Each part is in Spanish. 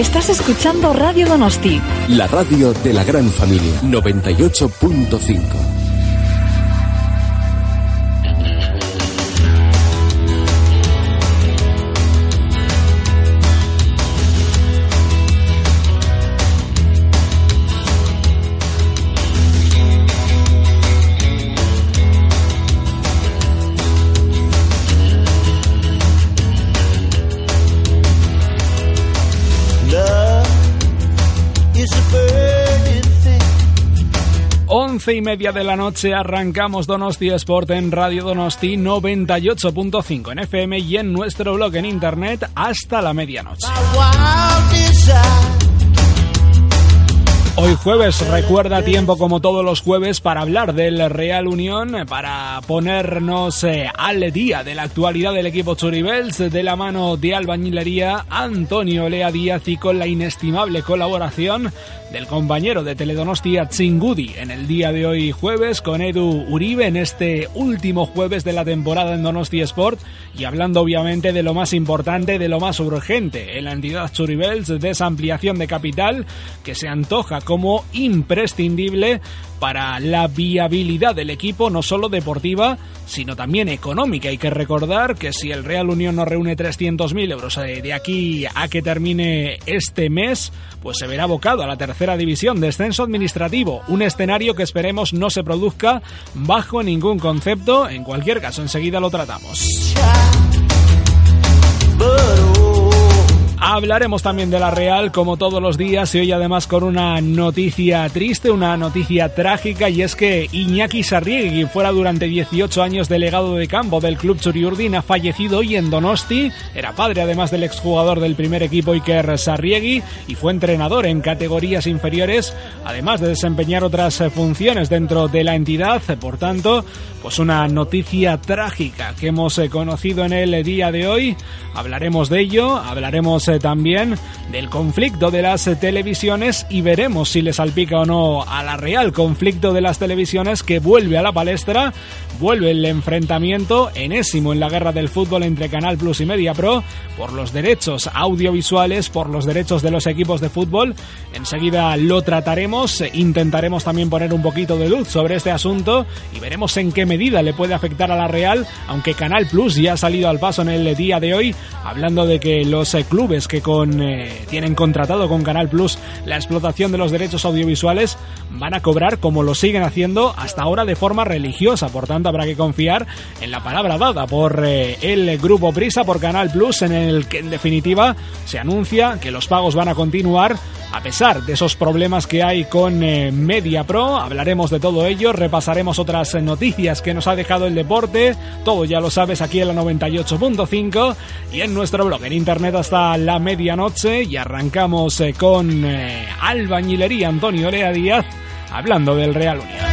Estás escuchando Radio Donosti. La radio de la gran familia. 98.5. Once y media de la noche arrancamos Donosti Sport en Radio Donosti 98.5 en FM y en nuestro blog en internet hasta la medianoche. Hoy jueves recuerda tiempo como todos los jueves para hablar del Real Unión, para ponernos eh, al día de la actualidad del equipo Churibels de la mano de albañilería Antonio Lea Díaz y con la inestimable colaboración del compañero de Teledonostia Chingudi en el día de hoy jueves con Edu Uribe en este último jueves de la temporada en Donosti Sport y hablando obviamente de lo más importante, de lo más urgente en la entidad Churibels, de esa ampliación de capital que se antoja como imprescindible para la viabilidad del equipo, no solo deportiva, sino también económica. Hay que recordar que si el Real Unión no reúne 300.000 euros eh, de aquí a que termine este mes, pues se verá abocado a la tercera división, descenso administrativo, un escenario que esperemos no se produzca bajo ningún concepto. En cualquier caso, enseguida lo tratamos. Hablaremos también de la Real como todos los días y hoy además con una noticia triste, una noticia trágica y es que Iñaki Sarriegi, fuera durante 18 años delegado de campo del club Churiurdin, ha fallecido hoy en Donosti. Era padre además del exjugador del primer equipo Iker Sarriegi y fue entrenador en categorías inferiores, además de desempeñar otras funciones dentro de la entidad. Por tanto, pues una noticia trágica que hemos conocido en el día de hoy. Hablaremos de ello, hablaremos también del conflicto de las televisiones y veremos si le salpica o no a la Real conflicto de las televisiones que vuelve a la palestra, vuelve el enfrentamiento enésimo en la guerra del fútbol entre Canal Plus y Media Pro por los derechos audiovisuales, por los derechos de los equipos de fútbol. Enseguida lo trataremos, intentaremos también poner un poquito de luz sobre este asunto y veremos en qué medida le puede afectar a la Real, aunque Canal Plus ya ha salido al paso en el día de hoy hablando de que los clubes que con, eh, tienen contratado con Canal Plus la explotación de los derechos audiovisuales van a cobrar como lo siguen haciendo hasta ahora de forma religiosa. Por tanto, habrá que confiar en la palabra dada por eh, el grupo Prisa, por Canal Plus, en el que en definitiva se anuncia que los pagos van a continuar a pesar de esos problemas que hay con eh, Media Pro. Hablaremos de todo ello, repasaremos otras noticias que nos ha dejado el deporte. Todo ya lo sabes aquí en la 98.5 y en nuestro blog en internet hasta la medianoche. Y arrancamos eh, con eh, Albañilería Antonio Lea Díaz hablando del Real Unión.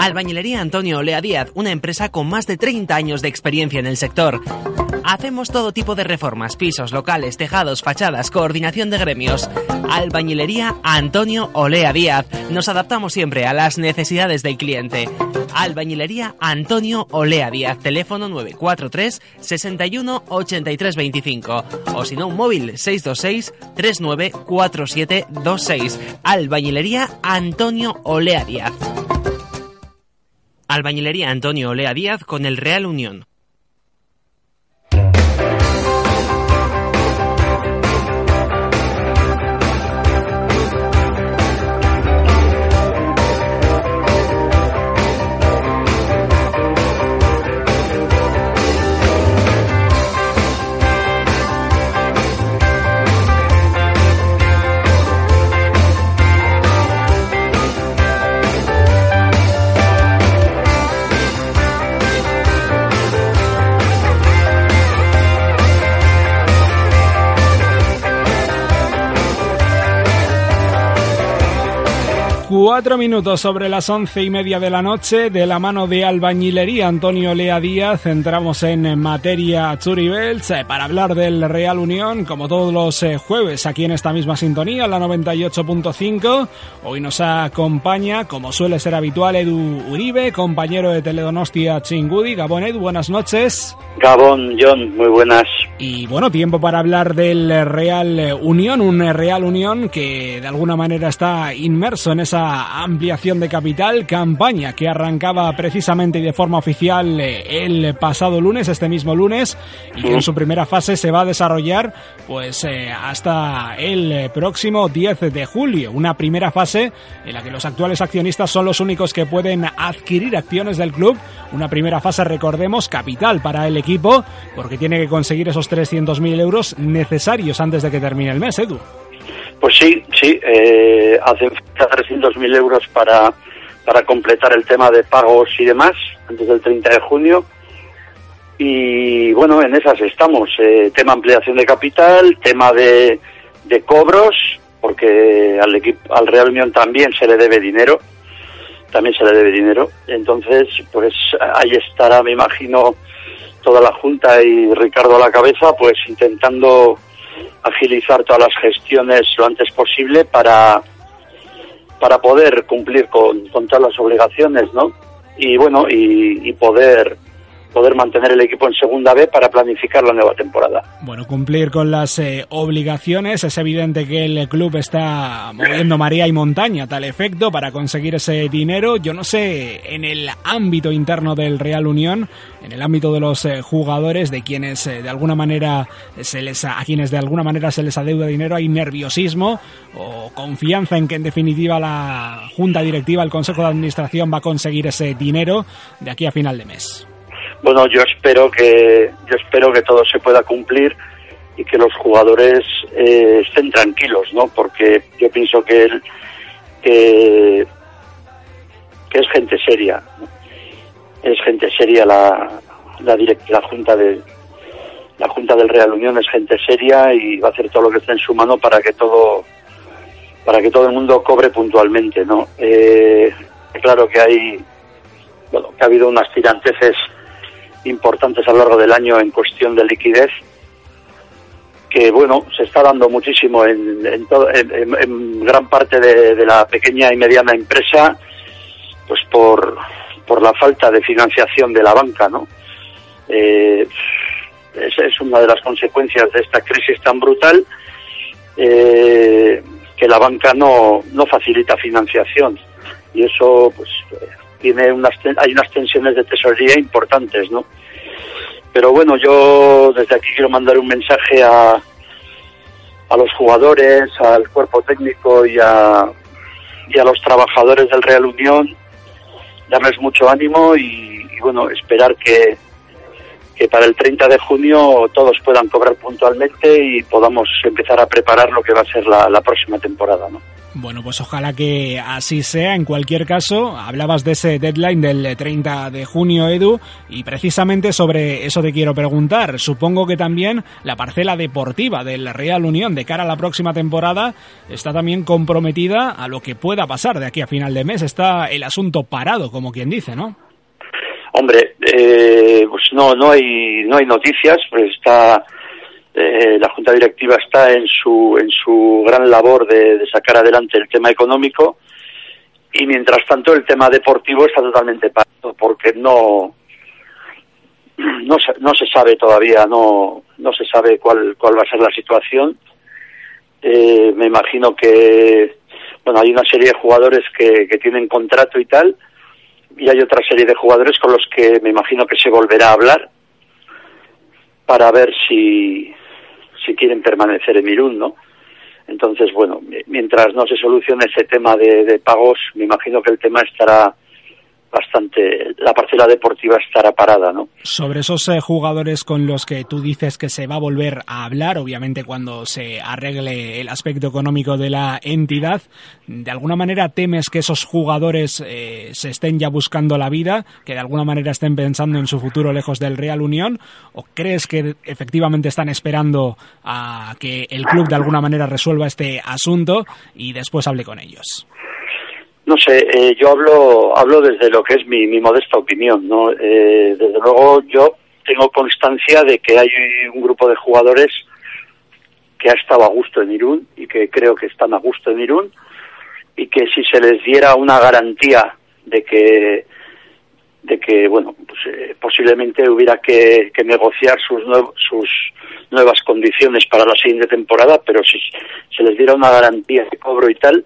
Albañilería Antonio Olea Díaz, una empresa con más de 30 años de experiencia en el sector. Hacemos todo tipo de reformas, pisos, locales, tejados, fachadas, coordinación de gremios. Albañilería Antonio Olea Díaz. Nos adaptamos siempre a las necesidades del cliente. Albañilería Antonio Olea Díaz. Teléfono 943 61 83 25. O si no, un móvil 626 394726. Albañilería Antonio Olea Díaz. Albañilería Antonio Olea Díaz con el Real Unión. Cuatro minutos sobre las once y media de la noche, de la mano de albañilería Antonio Lea Díaz, entramos en materia Churibels eh, para hablar del Real Unión, como todos los eh, jueves, aquí en esta misma sintonía, la 98.5. Hoy nos acompaña, como suele ser habitual, Edu Uribe, compañero de Teledonostia Chingudi. Gabón Edu, buenas noches. Gabón, John, muy buenas. Y bueno, tiempo para hablar del Real Unión, un Real Unión que de alguna manera está inmerso en esa ampliación de capital, campaña que arrancaba precisamente y de forma oficial eh, el pasado lunes, este mismo lunes, y que en su primera fase se va a desarrollar pues eh, hasta el próximo 10 de julio. Una primera fase en la que los actuales accionistas son los únicos que pueden adquirir acciones del club. Una primera fase, recordemos, capital para el equipo, porque tiene que conseguir esos 300.000 euros necesarios antes de que termine el mes, Edu. Pues sí, sí, eh, hacen falta 300.000 euros para, para completar el tema de pagos y demás antes del 30 de junio. Y bueno, en esas estamos. Eh, tema ampliación de capital, tema de, de cobros, porque al, equipo, al Real Unión también se le debe dinero. También se le debe dinero. Entonces, pues ahí estará, me imagino, toda la Junta y Ricardo a la cabeza, pues intentando agilizar todas las gestiones lo antes posible para, para poder cumplir con, con todas las obligaciones, ¿no? Y bueno, y, y poder poder mantener el equipo en segunda B para planificar la nueva temporada. Bueno, cumplir con las eh, obligaciones. Es evidente que el club está moviendo María y montaña tal efecto para conseguir ese dinero. Yo no sé, en el ámbito interno del Real Unión, en el ámbito de los eh, jugadores, de quienes eh, de alguna manera se les a quienes de alguna manera se les adeuda dinero, hay nerviosismo o confianza en que en definitiva la junta directiva, el consejo de administración va a conseguir ese dinero de aquí a final de mes bueno, yo espero que yo espero que todo se pueda cumplir y que los jugadores eh, estén tranquilos, ¿no? Porque yo pienso que el, que, que es gente seria, ¿no? es gente seria la la, direct, la junta de la junta del Real Unión es gente seria y va a hacer todo lo que esté en su mano para que todo para que todo el mundo cobre puntualmente, ¿no? Eh, claro que hay bueno que ha habido unas tiranteces importantes a lo largo del año en cuestión de liquidez, que bueno, se está dando muchísimo en, en, todo, en, en gran parte de, la pequeña y mediana empresa, pues por, por la falta de financiación de la banca, ¿no? Eh, esa es una de las consecuencias de esta crisis tan brutal, eh, que la banca no, no facilita financiación y eso pues tiene unas hay unas tensiones de tesorería importantes, ¿no? Pero bueno, yo desde aquí quiero mandar un mensaje a a los jugadores, al cuerpo técnico y a y a los trabajadores del Real Unión, darles mucho ánimo y, bueno, esperar que que para el 30 de junio todos puedan cobrar puntualmente y podamos empezar a preparar lo que va a ser la próxima temporada, ¿no? Bueno, pues ojalá que así sea. En cualquier caso, hablabas de ese deadline del 30 de junio, Edu, y precisamente sobre eso te quiero preguntar. Supongo que también la parcela deportiva del Real Unión de cara a la próxima temporada está también comprometida a lo que pueda pasar de aquí a final de mes. Está el asunto parado, como quien dice, ¿no? Hombre, eh, pues no, no hay, no hay noticias, pues está, eh, la Junta Directiva está en su, en su gran labor de, sacar adelante el tema económico y mientras tanto el tema deportivo está totalmente parado porque no, no se, no se sabe todavía, no, no se sabe cuál, cuál va a ser la situación. Eh, me imagino que, bueno, hay una serie de jugadores que, que tienen contrato y tal, y hay otra serie de jugadores con los que me imagino que se volverá a hablar para ver si, si quieren permanecer en Irún, ¿no? Entonces, bueno, mientras no se solucione ese tema de, de pagos, me imagino que el tema estará bastante la parcela deportiva estará parada, ¿no? Sobre esos eh, jugadores con los que tú dices que se va a volver a hablar, obviamente cuando se arregle el aspecto económico de la entidad, ¿de alguna manera temes que esos jugadores eh, se estén ya buscando la vida, que de alguna manera estén pensando en su futuro lejos del Real Unión, o crees que efectivamente están esperando a que el club de alguna manera resuelva este asunto y después hable con ellos? No sé, eh, yo hablo hablo desde lo que es mi, mi modesta opinión, ¿no? Eh, desde luego yo tengo constancia de que hay un grupo de jugadores que ha estado a gusto en Irún y que creo que están a gusto en Irún y que si se les diera una garantía de que de que bueno pues, eh, posiblemente hubiera que, negociar sus sus nuevas condiciones para la siguiente temporada pero si se les diera una garantía de cobro y tal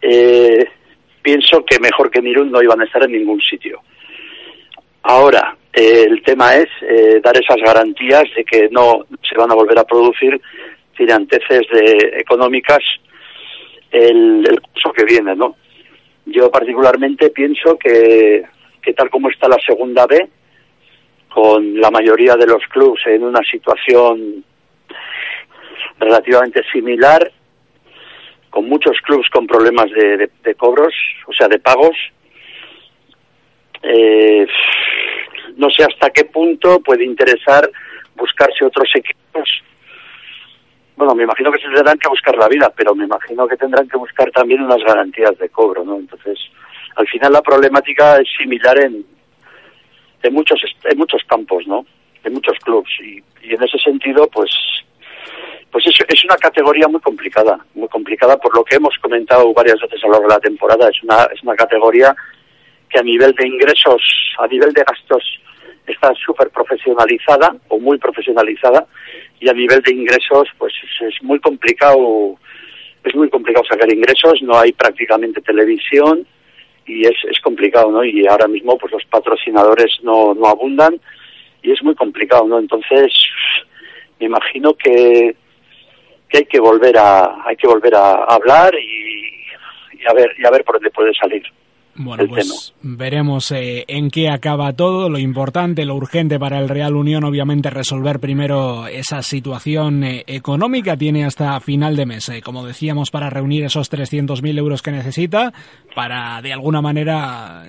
eh, pienso que mejor que Mirun no iban a estar en ningún sitio. Ahora, eh, el tema es eh, dar esas garantías de que no se van a volver a producir tiranteces de, económicas el, el curso que viene, ¿no? Yo particularmente pienso que, que tal como está la segunda B, con la mayoría de los clubes en una situación relativamente similar, con muchos clubes con problemas de, de, cobros, o sea, de pagos. Eh, no sé hasta qué punto puede interesar buscarse otros equipos. Bueno, me imagino que se tendrán que buscar la vida, pero me imagino que tendrán que buscar también unas garantías de cobro, ¿no? Entonces, al final la problemática es similar en, en muchos en muchos campos, ¿no? En muchos clubes y, y en ese sentido, pues pues es, es una categoría muy complicada, muy complicada por lo que hemos comentado varias veces a lo largo de la temporada. Es una, es una categoría que a nivel de ingresos, a nivel de gastos, está súper profesionalizada o muy profesionalizada y a nivel de ingresos, pues es, muy complicado, es muy complicado sacar ingresos. No hay prácticamente televisión y es, es complicado, ¿no? Y ahora mismo, pues los patrocinadores no, no abundan y es muy complicado, ¿no? Entonces, me imagino que que hay que volver a hay que volver a hablar y, y a ver y a ver por dónde puede salir. Bueno, pues veremos eh, en qué acaba todo. Lo importante, lo urgente para el Real Unión, obviamente, resolver primero esa situación eh, económica. Tiene hasta final de mes, eh, como decíamos, para reunir esos 300.000 euros que necesita, para de alguna manera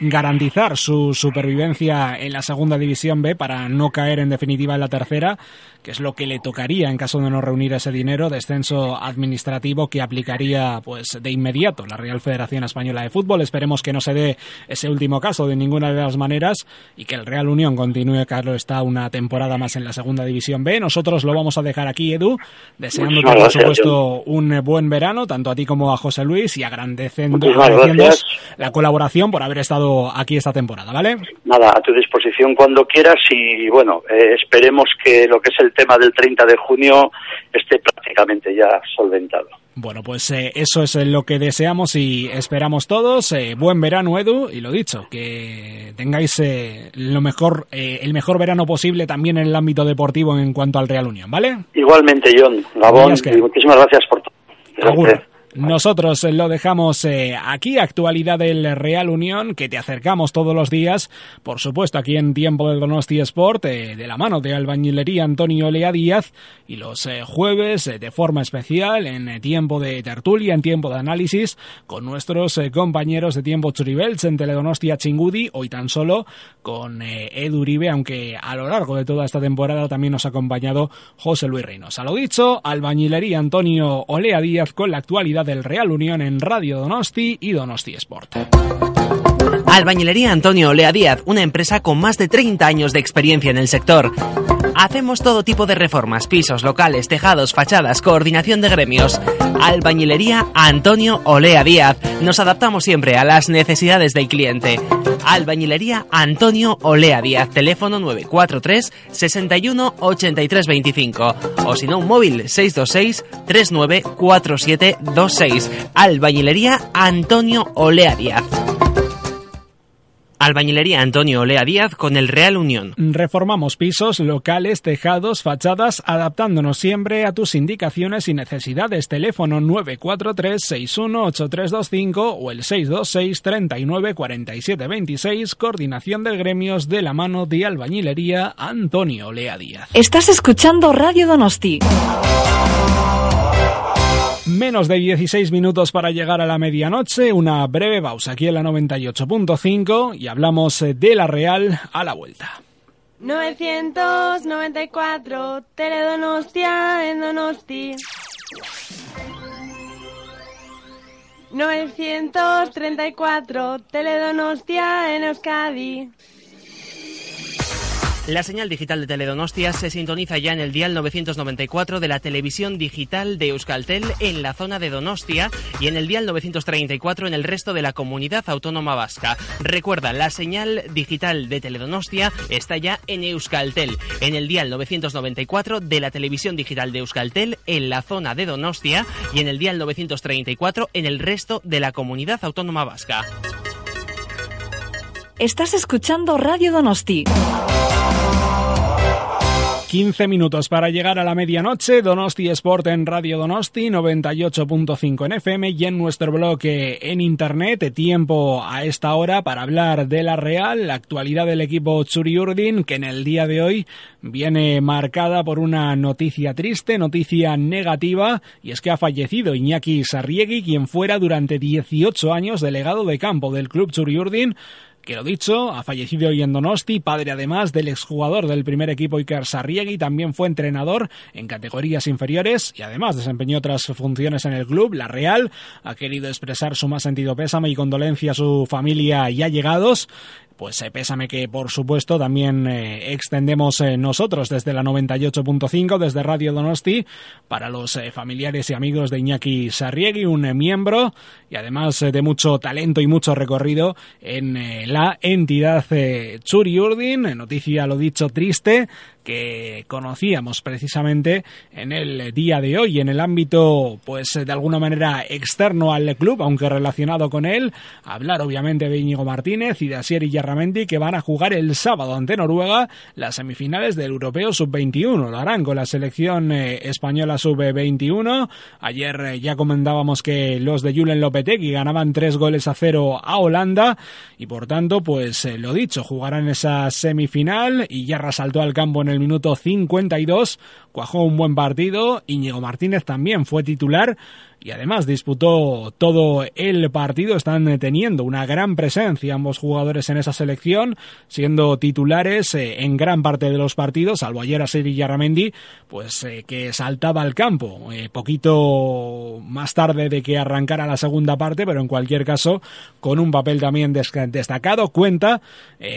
garantizar su supervivencia en la segunda división B para no caer en definitiva en la tercera que es lo que le tocaría en caso de no reunir ese dinero, descenso administrativo que aplicaría pues de inmediato la Real Federación Española de Fútbol. Esperemos que no se dé ese último caso de ninguna de las maneras y que el Real Unión continúe, Carlos, está una temporada más en la segunda división B. Nosotros lo vamos a dejar aquí, Edu, deseando por supuesto un buen verano, tanto a ti como a José Luis y agradeciendo, la colaboración por haber estado aquí esta temporada, ¿vale? Nada, a tu disposición cuando quieras y bueno, eh, esperemos que lo que es el tema del 30 de junio esté prácticamente ya solventado. Bueno, pues eh, eso es lo que deseamos y esperamos todos. Eh, buen verano, Edu, y lo dicho, que tengáis eh, lo mejor, eh, el mejor verano posible también en el ámbito deportivo en cuanto al Real Unión, ¿vale? Igualmente, John. Gabón, y muchísimas gracias por todo. Nosotros lo dejamos eh, aquí, actualidad del Real Unión, que te acercamos todos los días, por supuesto aquí en Tiempo del Donosti Sport, eh, de la mano de albañilería Antonio Lea Díaz, y los eh, jueves eh, de forma especial en eh, tiempo de tertulia, en tiempo de análisis, con nuestros eh, compañeros de tiempo Churibels en Teledonostia Chingudi, hoy tan solo con Edu Uribe, aunque a lo largo de toda esta temporada también nos ha acompañado José Luis Reynosa. Lo dicho, albañilería Antonio Olea Díaz con la actualidad del Real Unión en Radio Donosti y Donosti Sport. Albañilería Antonio Olea Díaz, una empresa con más de 30 años de experiencia en el sector. Hacemos todo tipo de reformas, pisos, locales, tejados, fachadas, coordinación de gremios. Albañilería Antonio Olea Díaz. Nos adaptamos siempre a las necesidades del cliente. Albañilería Antonio Olea Díaz, teléfono 943 61 83 25 o si no un móvil 626 394726. Albañilería Antonio Olea Díaz. Albañilería Antonio Olea Díaz con el Real Unión. Reformamos pisos, locales, tejados, fachadas, adaptándonos siempre a tus indicaciones y necesidades. Teléfono 943-618325 o el 626 39 47 26. Coordinación de gremios de la mano de Albañilería Antonio Olea Díaz. Estás escuchando Radio Donosti. Menos de 16 minutos para llegar a la medianoche, una breve pausa aquí en la 98.5 y hablamos eh, de la Real a la vuelta. 994 Teledonostia en Donosti. 934 Teledonostia en Euskadi. La señal digital de Teledonostia se sintoniza ya en el dial 994 de la televisión digital de Euskaltel en la zona de Donostia y en el dial 934 en el resto de la comunidad autónoma vasca. Recuerda, la señal digital de Teledonostia está ya en Euskaltel, en el dial 994 de la televisión digital de Euskaltel en la zona de Donostia y en el dial 934 en el resto de la comunidad autónoma vasca. Estás escuchando Radio Donosti. 15 minutos para llegar a la medianoche. Donosti Sport en Radio Donosti, 98.5 en FM y en nuestro blog en internet. Tiempo a esta hora para hablar de la Real, la actualidad del equipo Churi Urdin, que en el día de hoy viene marcada por una noticia triste, noticia negativa, y es que ha fallecido Iñaki Sarriegui, quien fuera durante 18 años delegado de campo del club Churi Urdin que lo dicho, ha fallecido hoy en Donosti, padre además del exjugador del primer equipo Iker Sarriegui, también fue entrenador en categorías inferiores y además desempeñó otras funciones en el club. La Real ha querido expresar su más sentido pésame y condolencia a su familia y allegados pues eh, pésame que por supuesto también eh, extendemos eh, nosotros desde la 98.5, desde Radio Donosti, para los familiares y amigos de Iñaki Sarriegui, un miembro y además de mucho talento y mucho recorrido en la entidad Churi Urdin. Noticia, lo dicho, triste que conocíamos precisamente en el día de hoy en el ámbito pues de alguna manera externo al club aunque relacionado con él hablar obviamente de Íñigo Martínez y de Asier Yarramendi que van a jugar el sábado ante Noruega las semifinales del Europeo Sub-21 lo harán con la selección eh, española Sub-21 ayer eh, ya comentábamos que los de Julen Lopetegui ganaban tres goles a cero a Holanda y por tanto pues eh, lo dicho jugarán esa semifinal y ya resaltó al campo en el minuto 52, cuajó un buen partido, Íñigo Martínez también fue titular y además disputó todo el partido. Están teniendo una gran presencia ambos jugadores en esa selección, siendo titulares eh, en gran parte de los partidos, salvo ayer a Seri Yarramendi, pues eh, que saltaba al campo eh, poquito más tarde de que arrancara la segunda parte, pero en cualquier caso con un papel también destacado. Cuenta,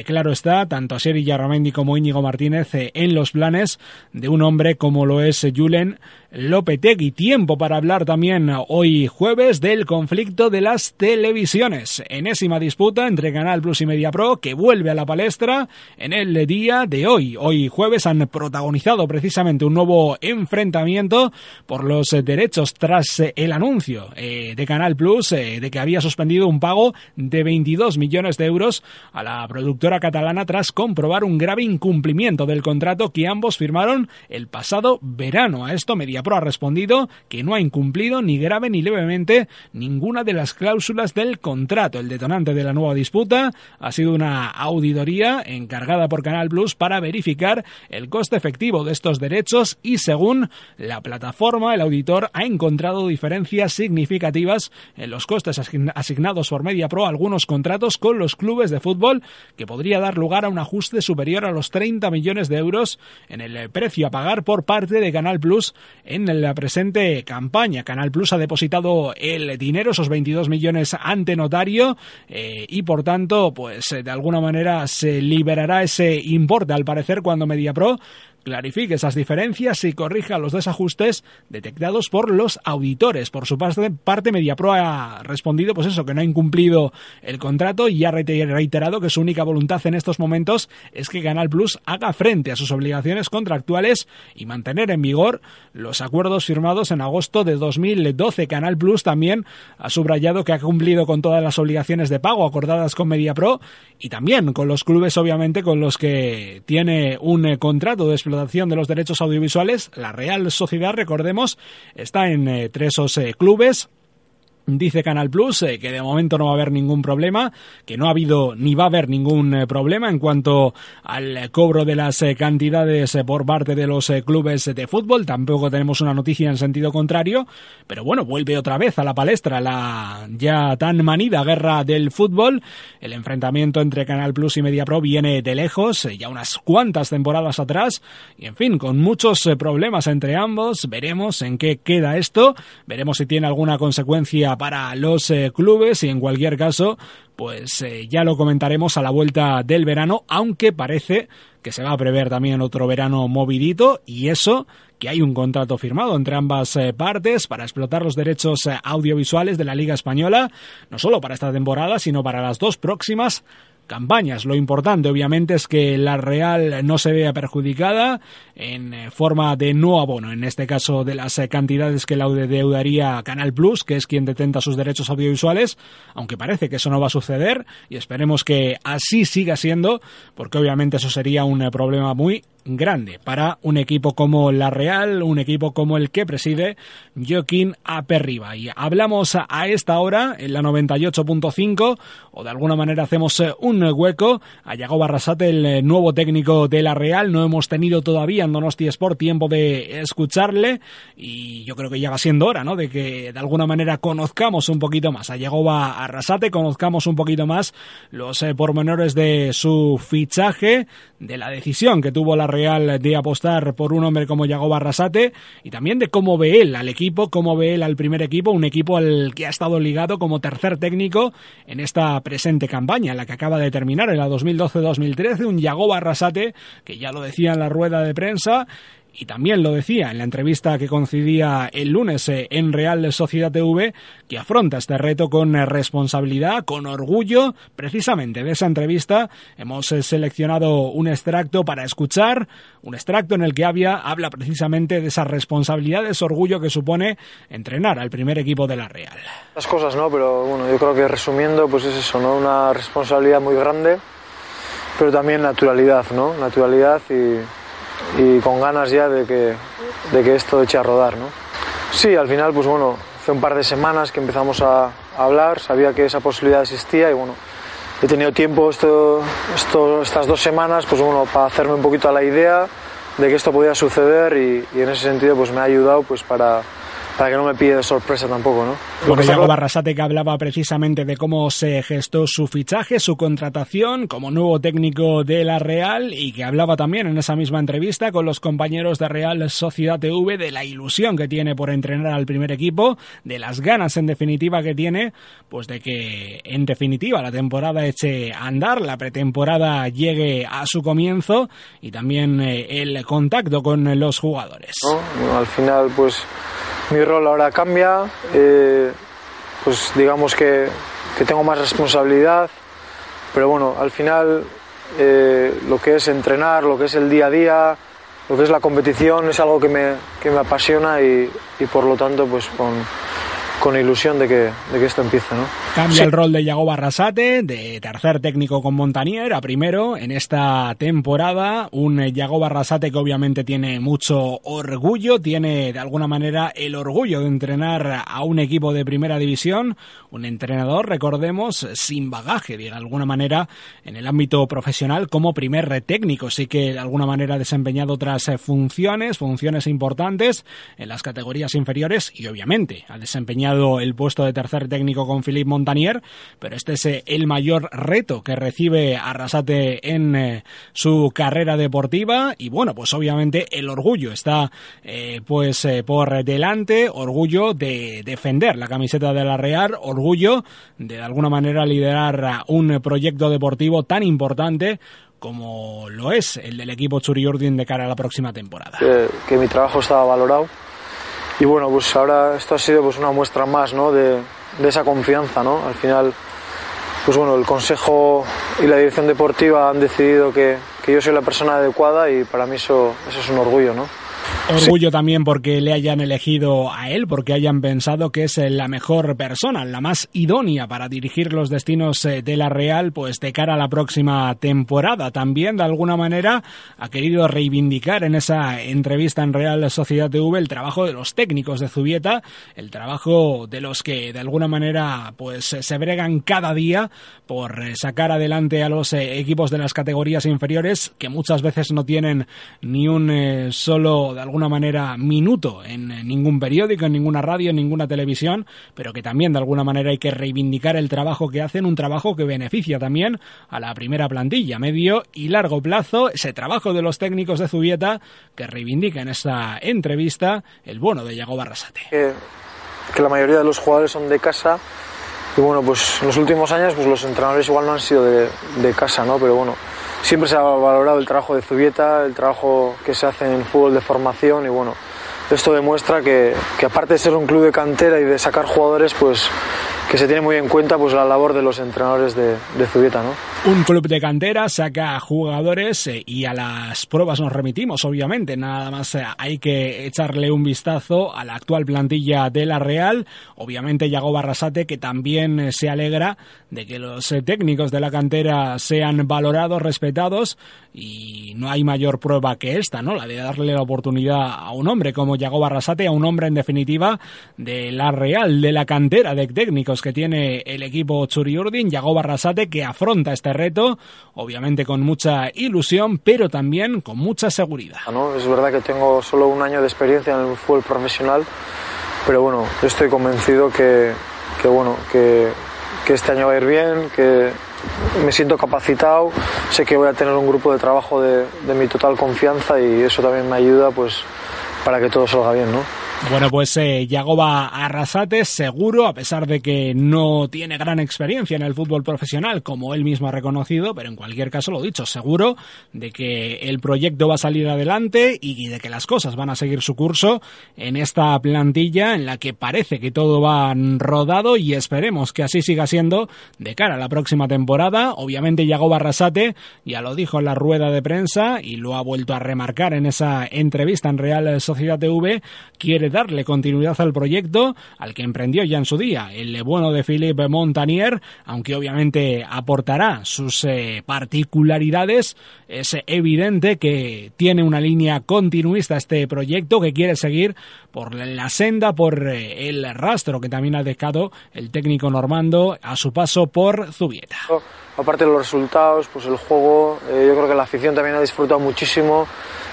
claro está, tanto Seri Yarramendi como Íñigo Martínez en los planes de un hombre como lo es Julen Lopetegui. Tiempo para hablar también hoy jueves del conflicto de las televisiones. Enésima disputa entre Canal Plus y Media Pro que vuelve a la palestra en el día de hoy. Hoy jueves han protagonizado precisamente un nuevo enfrentamiento por los derechos tras el anuncio eh, de Canal Plus eh, de que había suspendido un pago de 22 millones de euros a la productora catalana tras comprobar un grave incumplimiento del contrato que ambos firmaron el pasado verano. A esto Media Pro ha respondido que no ha incumplido ni grave ni levemente ninguna de las cláusulas del contrato. El detonante de la nueva disputa ha sido una auditoría encargada por Canal Plus para verificar el coste efectivo de estos derechos y según la plataforma el auditor ha encontrado diferencias significativas en los costes asignados por MediaPro a algunos contratos con los clubes de fútbol que podría dar lugar a un ajuste superior a los 30 millones de euros en el precio a pagar por parte de Canal Plus en la presente campaña. Canal Plus ha depositado el dinero, esos 22 millones ante notario eh, y por tanto, pues de alguna manera se liberará ese importe al parecer cuando MediaPro clarifique esas diferencias y corrija los desajustes detectados por los auditores. Por su parte, MediaPro ha respondido, pues eso, que no ha incumplido el contrato y ha reiterado que su única voluntad en estos momentos es que Canal Plus haga frente a sus obligaciones contractuales y mantener en vigor los acuerdos firmados en agosto de 2012. Canal Plus también ha subrayado que ha cumplido con todas las obligaciones de pago acordadas con MediaPro y también con los clubes, obviamente, con los que tiene un contrato de de los derechos audiovisuales, la Real Sociedad, recordemos, está en eh, tres clubes Dice Canal Plus eh, que de momento no va a haber ningún problema, que no ha habido ni va a haber ningún eh, problema en cuanto al cobro de las eh, cantidades por parte de los clubes de fútbol. Tampoco tenemos una noticia en sentido contrario, pero bueno, vuelve otra vez a la palestra la ya tan manida guerra del fútbol. El enfrentamiento entre Canal Plus y MediaPro viene de lejos, ya unas cuantas temporadas atrás, y en fin, con muchos problemas entre ambos. Veremos en qué queda esto, veremos si tiene alguna consecuencia para los eh, clubes y en cualquier caso, pues eh, ya lo comentaremos a la vuelta del verano, aunque parece que se va a prever también otro verano movidito y eso que hay un contrato firmado entre ambas eh, partes para explotar los derechos audiovisuales de la Liga Española, no solo para esta temporada, sino para las dos próximas campañas. Lo importante, obviamente, es que la Real no se vea perjudicada en eh, forma de no abono, en este caso de las eh, cantidades que la deudaría Canal Plus, que es quien detenta sus derechos audiovisuales, aunque parece que eso no va a suceder y esperemos que así siga siendo, porque obviamente eso sería un eh, problema muy grande para un equipo como la Real, un equipo como el que preside Joaquín Aperriba. Y hablamos a esta hora en la 98.5 o de alguna manera hacemos un hueco a Yago Barrasate, el nuevo técnico de la Real. No hemos tenido todavía en Donosti Sport tiempo de escucharle y yo creo que va siendo hora, ¿no? De que de alguna manera conozcamos un poquito más a Yago Barrasate, conozcamos un poquito más los eh, pormenores de su fichaje, de la decisión que tuvo la Real de apostar por un hombre como Yago Barrasate y también de cómo ve él al equipo, cómo ve él al primer equipo, un equipo al que ha estado ligado como tercer técnico en esta presente campaña, la que acaba de terminar en la 2012-2013, un Yago Barrasate que ya lo decía en la rueda de prensa y también lo decía en la entrevista que concedía el lunes eh, en Real Sociedad TV, que afronta este reto con eh, responsabilidad, con orgullo. Precisamente de esa entrevista hemos eh, seleccionado un extracto para escuchar, un extracto en el que había, habla precisamente de esa responsabilidad, de ese orgullo que supone entrenar al primer equipo de la Real. Las cosas, ¿no? Pero bueno, yo creo que resumiendo, pues es eso, ¿no? Una responsabilidad muy grande, pero también naturalidad, ¿no? Naturalidad y y con ganas ya de que, de que esto eche a rodar. ¿no? Sí, al final, pues bueno, hace un par de semanas que empezamos a, hablar, sabía que esa posibilidad existía y bueno, he tenido tiempo esto, esto, estas dos semanas pues bueno, para hacerme un poquito a la idea de que esto podía suceder y, y en ese sentido pues me ha ayudado pues para para que no me pille de sorpresa tampoco, ¿no? Lo que Barrasate que hablaba precisamente de cómo se gestó su fichaje, su contratación como nuevo técnico de la Real y que hablaba también en esa misma entrevista con los compañeros de Real Sociedad TV de la ilusión que tiene por entrenar al primer equipo, de las ganas en definitiva que tiene, pues de que en definitiva la temporada eche a andar, la pretemporada llegue a su comienzo y también eh, el contacto con los jugadores. al final pues mi rol ahora cambia, eh, pues digamos que, que, tengo más responsabilidad, pero bueno, al final eh, lo que es entrenar, lo que es el día a día, lo que es la competición es algo que me, que me apasiona y, y por lo tanto pues con, con ilusión de que, de que esto empiece. ¿no? Cambia el rol de Yago Barrasate, de tercer técnico con Montanier a primero en esta temporada. Un Yago Barrasate que obviamente tiene mucho orgullo, tiene de alguna manera el orgullo de entrenar a un equipo de primera división. Un entrenador, recordemos, sin bagaje, de alguna manera, en el ámbito profesional como primer técnico. Sí que de alguna manera ha desempeñado otras funciones, funciones importantes en las categorías inferiores y obviamente ha desempeñado el puesto de tercer técnico con Philippe Montanier, pero este es eh, el mayor reto que recibe Arrasate en eh, su carrera deportiva. Y bueno, pues obviamente el orgullo está eh, pues por delante, orgullo de defender la camiseta de la Real, orgullo de de alguna manera liderar un proyecto deportivo tan importante como lo es el del equipo Churiurdin de cara a la próxima temporada. Que, mi trabajo estaba valorado y bueno, pues ahora esto ha sido pues una muestra más ¿no? de, de esa confianza, ¿no? Al final, pues bueno, el consejo y la dirección deportiva han decidido que, que yo soy la persona adecuada y para mí eso, es un orgullo, ¿no? Orgullo también porque le hayan elegido a él, porque hayan pensado que es la mejor persona, la más idónea para dirigir los destinos eh, de la Real, pues de cara a la próxima temporada. También, de alguna manera, ha querido reivindicar en esa entrevista en Real Sociedad TV el trabajo de los técnicos de Zubieta, el trabajo de los que de alguna manera pues se bregan cada día por eh, sacar adelante a los eh, equipos de las categorías inferiores que muchas veces no tienen ni un solo de alguna manera minuto en ningún periódico, en ninguna radio, en ninguna televisión, pero que también de alguna manera hay que reivindicar el trabajo que hacen, un trabajo que beneficia también a la primera plantilla, medio y largo plazo, ese trabajo de los técnicos de Zubieta que reivindica en esta entrevista el bono de Yago Barrasate. que la mayoría de los jugadores son de casa y bueno, pues los últimos años pues los entrenadores igual no han sido de, de casa, ¿no? Pero bueno, siempre se ha valorado el trabajo de Zubieta, el trabajo que se hace en fútbol de formación y bueno, esto demuestra que, que aparte de ser un club de cantera y de sacar jugadores, pues que se tiene muy en cuenta pues la labor de los entrenadores de, de Zubieta, ¿no? Un club de cantera saca jugadores eh, y a las pruebas nos remitimos, obviamente. Nada más eh, hay que echarle un vistazo a la actual plantilla de la Real. Obviamente Yago Barrasate, que también eh, se alegra de que los técnicos de la cantera sean valorados, respetados y no hay mayor prueba que esta, ¿no? La de darle la oportunidad a un hombre como Yago Barrasate, a un hombre en definitiva de la Real, de la cantera de técnicos que tiene el equipo Churiurdin, Yago Barrasate, que afronta este reto, obviamente con mucha ilusión, pero también con mucha seguridad. ¿no? Es verdad que tengo solo un año de experiencia en el fútbol profesional, pero bueno, estoy convencido que, que bueno, que, que este año va a ir bien, que me siento capacitado, sé que voy a tener un grupo de trabajo de, de mi total confianza y eso también me ayuda pues para que todo salga bien, ¿no? Bueno, pues eh, Yagoba Arrasate, seguro, a pesar de que no tiene gran experiencia en el fútbol profesional, como él mismo ha reconocido, pero en cualquier caso lo dicho, seguro de que el proyecto va a salir adelante y de que las cosas van a seguir su curso en esta plantilla en la que parece que todo va rodado y esperemos que así siga siendo de cara a la próxima temporada. Obviamente Yagoba Arrasate ya lo dijo en la rueda de prensa y lo ha vuelto a remarcar en esa entrevista en Real Sociedad TV, quiere darle continuidad al proyecto al que emprendió ya en su día el bueno de Philippe Montanier, aunque obviamente aportará sus eh, particularidades, es evidente que tiene una línea continuista este proyecto que quiere seguir por la senda, por eh, el rastro que también ha dejado el técnico normando a su paso por Zubieta. Aparte de los resultados, pues el juego, eh, yo creo que la afición también ha disfrutado muchísimo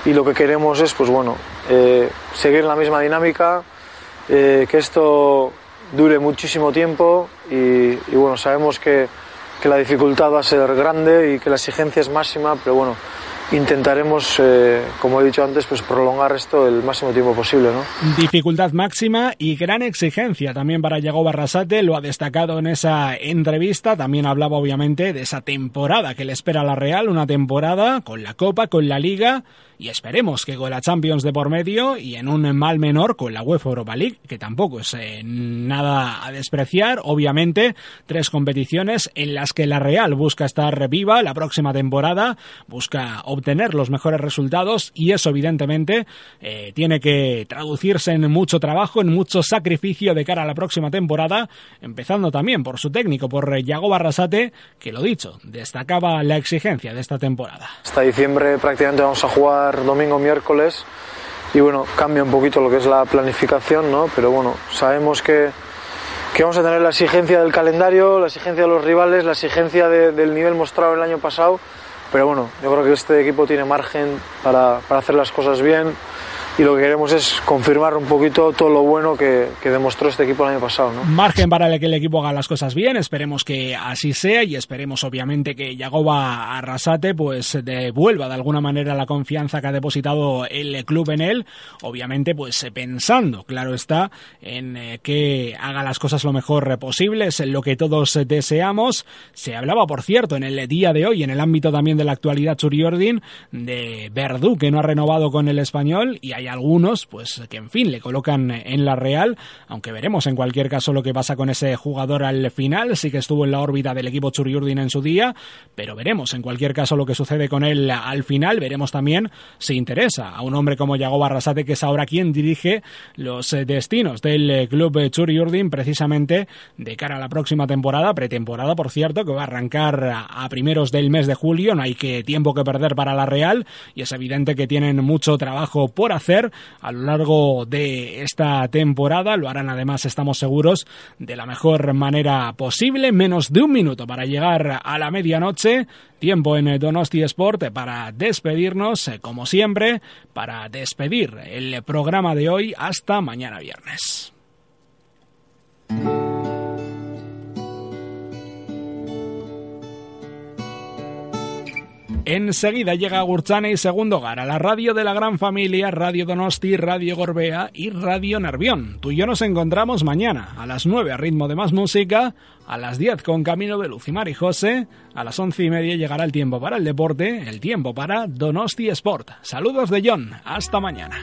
y lo que queremos es, pues bueno, eh, seguir la misma dinámica, eh, que esto dure muchísimo tiempo y, y bueno, sabemos que, que, la dificultad va a ser grande y que la exigencia es máxima, pero bueno, intentaremos, eh, como he dicho antes, pues prolongar esto el máximo tiempo posible. ¿no? Dificultad máxima y gran exigencia también para Yago Barrasate, lo ha destacado en esa entrevista, también hablaba obviamente de esa temporada que le espera a la Real, una temporada con la Copa, con la Liga y esperemos que con la Champions de por medio y en un mal menor con la UEFA Europa League, que tampoco es eh, nada a despreciar, obviamente, tres competiciones en las que la Real busca estar viva la próxima temporada, busca obtener los mejores resultados y eso evidentemente eh, tiene que traducirse en mucho trabajo, en mucho sacrificio de cara a la próxima temporada, empezando también por su técnico, por Yago Barrasate, que lo dicho, destacaba la exigencia de esta temporada. Hasta diciembre prácticamente vamos a jugar domingo, miércoles. Y bueno, cambia un poquito lo que es la planificación, ¿no? Pero bueno, sabemos que, que vamos a tener la exigencia del calendario, la exigencia de los rivales, la exigencia de, del nivel mostrado el año pasado, pero bueno, yo creo que este equipo tiene margen para, para hacer las cosas bien y lo que queremos es confirmar un poquito todo lo bueno que, demostró este equipo el año pasado. ¿no? Margen para que el equipo haga las cosas bien, esperemos que así sea y esperemos obviamente que Yagoba Arrasate pues devuelva de alguna manera la confianza que ha depositado el club en él, obviamente pues pensando, claro está, en eh, que haga las cosas lo mejor posible, es lo que todos deseamos. Se hablaba, por cierto, en el día de hoy, en el ámbito también de la actualidad Churiordin, de Verdú, que no ha renovado con el español, y hay algunos, pues, que en fin, le colocan en la Real, aunque veremos en cualquier caso lo que pasa con ese jugador al final, sí que estuvo en la órbita del equipo Churiurdin en su día, pero veremos en cualquier caso lo que sucede con él al final, veremos también si interesa a un hombre como Yago Barrasate, que es ahora quien dirige los eh, destinos del eh, club Churiurdin, precisamente de cara a la próxima temporada, pretemporada, por cierto, que va a arrancar a primeros del mes de julio, no hay que tiempo que perder para la Real, y es evidente que tienen mucho trabajo por hacer a lo largo de esta temporada. Lo harán además, estamos seguros, de la mejor manera posible. Menos de un minuto para llegar a la medianoche. Tiempo en Donosti Sport para despedirnos, eh, como siempre, para despedir el programa de hoy hasta mañana viernes. Enseguida llega Gurchana y Segundo Hogar a la radio de la gran familia, Radio Donosti, Radio Gorbea y Radio Nervión. Tú y yo nos encontramos mañana a las 9 a ritmo de más música, a las 10 con Camino de Lucimar y José, a las once y media llegará el tiempo para el deporte, el tiempo para Donosti Sport. Saludos de John, hasta mañana.